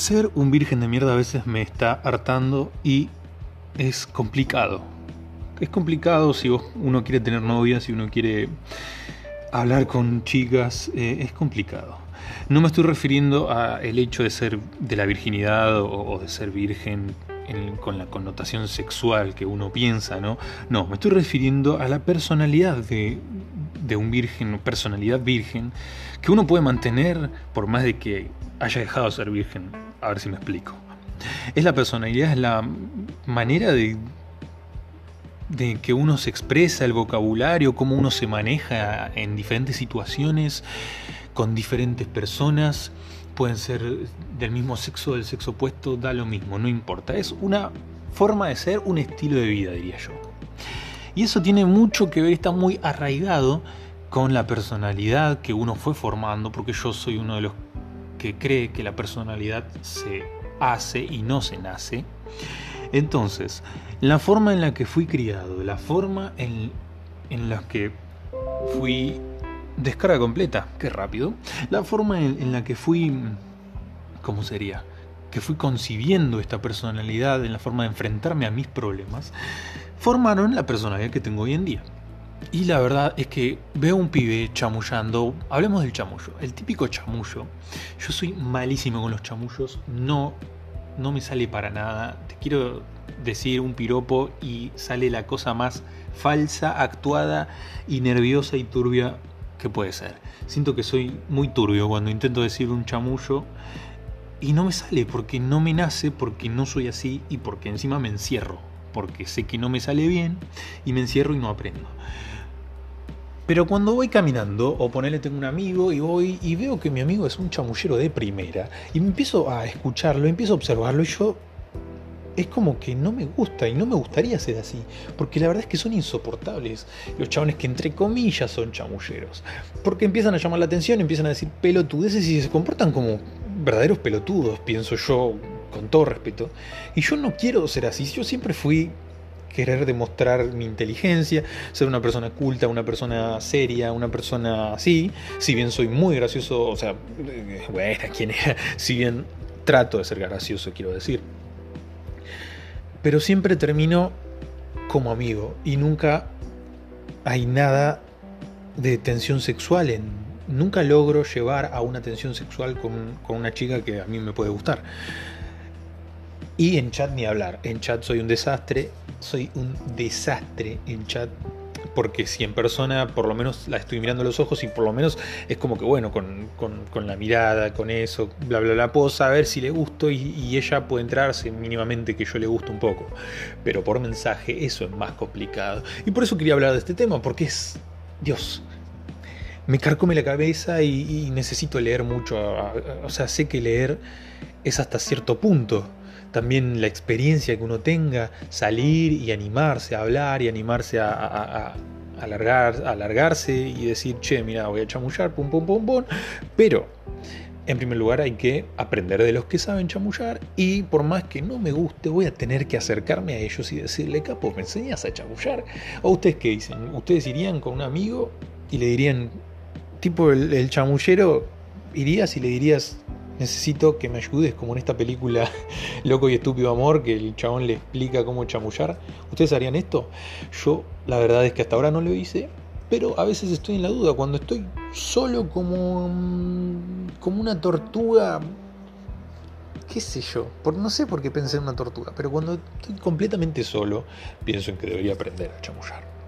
Ser un virgen de mierda a veces me está hartando y es complicado. Es complicado si uno quiere tener novia, si uno quiere hablar con chicas, eh, es complicado. No me estoy refiriendo a el hecho de ser de la virginidad o, de ser virgen con la connotación sexual que uno piensa, ¿no? No, me estoy refiriendo a la personalidad de, de un virgen, personalidad virgen, que uno puede mantener por más de que haya dejado de ser virgen. A ver si me explico. Es la personalidad, es la manera de, de que uno se expresa, el vocabulario, cómo uno se maneja en diferentes situaciones, con diferentes personas. Pueden ser del mismo sexo, del sexo opuesto, da lo mismo, no importa. Es una forma de ser, un estilo de vida, diría yo. Y eso tiene mucho que ver, está muy arraigado con la personalidad que uno fue formando, porque yo soy uno de los que cree que la personalidad se hace y no se nace. Entonces, la forma en la que fui criado, la forma en, en la que fui descarga completa, qué rápido, la forma en, la que fui, ¿cómo sería? Que fui concibiendo esta personalidad en la forma de enfrentarme a mis problemas, formaron la personalidad que tengo hoy en día. Y la verdad es que veo un pibe chamullando. Hablemos del chamullo. El típico chamullo. Yo soy malísimo con los chamullos. No, no me sale para nada. Te quiero decir un piropo y sale la cosa más falsa, actuada y nerviosa y turbia que puede ser. Siento que soy muy turbio cuando intento decir un chamullo y no me sale porque no me nace, porque no soy así y porque encima me encierro. Porque sé que no me sale bien y me encierro y no aprendo. Pero cuando voy caminando, o ponerle tengo un amigo y voy y veo que mi amigo es un chamullero de primera, y me empiezo a escucharlo, empiezo a observarlo, y yo es como que no me gusta y no me gustaría ser así, porque la verdad es que son insoportables los chabones que entre comillas son chamulleros, porque empiezan a llamar la atención, empiezan a decir pelotudeces y se comportan como verdaderos pelotudos, pienso yo, con todo respeto, y yo no quiero ser así, yo siempre fui querer demostrar mi inteligencia, ser una persona culta, una persona seria, una persona así, si bien soy muy gracioso, o sea, eh, bueno, ¿quién era? Si bien trato de ser gracioso, quiero decir. Pero siempre termino como amigo y nunca hay nada de tensión sexual en... Nunca logro llevar a una tensión sexual con, con una chica que a mí me puede gustar. Y en chat ni hablar. En chat soy un desastre soy un desastre en chat porque si en persona por lo menos la estoy mirando a los ojos y por lo menos es como que bueno, con, la mirada, con eso, bla, bla, bla, puedo saber si le gusto y, ella puede entrarse mínimamente que yo le gusto un poco. Pero por mensaje eso es más complicado. Y por eso quería hablar de este tema, porque es, Dios, me carcome la cabeza y, necesito leer mucho. O sea, sé que leer es hasta cierto punto también la experiencia que uno tenga, salir y animarse a hablar y animarse a, alargar, alargarse y decir, che, mira, voy a chamullar, pum, pum, pum, pum. Pero, en primer lugar, hay que aprender de los que saben chamullar y por más que no me guste, voy a tener que acercarme a ellos y decirle, capo, ¿me enseñas a chamullar? ¿O ustedes qué dicen? ¿Ustedes irían con un amigo y le dirían, tipo el, chamullero, irías y le dirías, necesito que me ayudes, como en esta película Loco y Estúpido Amor, que el chabón le explica cómo chamullar. ¿Ustedes harían esto? Yo la verdad es que hasta ahora no lo hice, pero a veces estoy en la duda, cuando estoy solo como, como una tortuga, qué sé yo, por, no sé por qué pensé en una tortuga, pero cuando estoy completamente solo, pienso en que debería aprender a chamullar.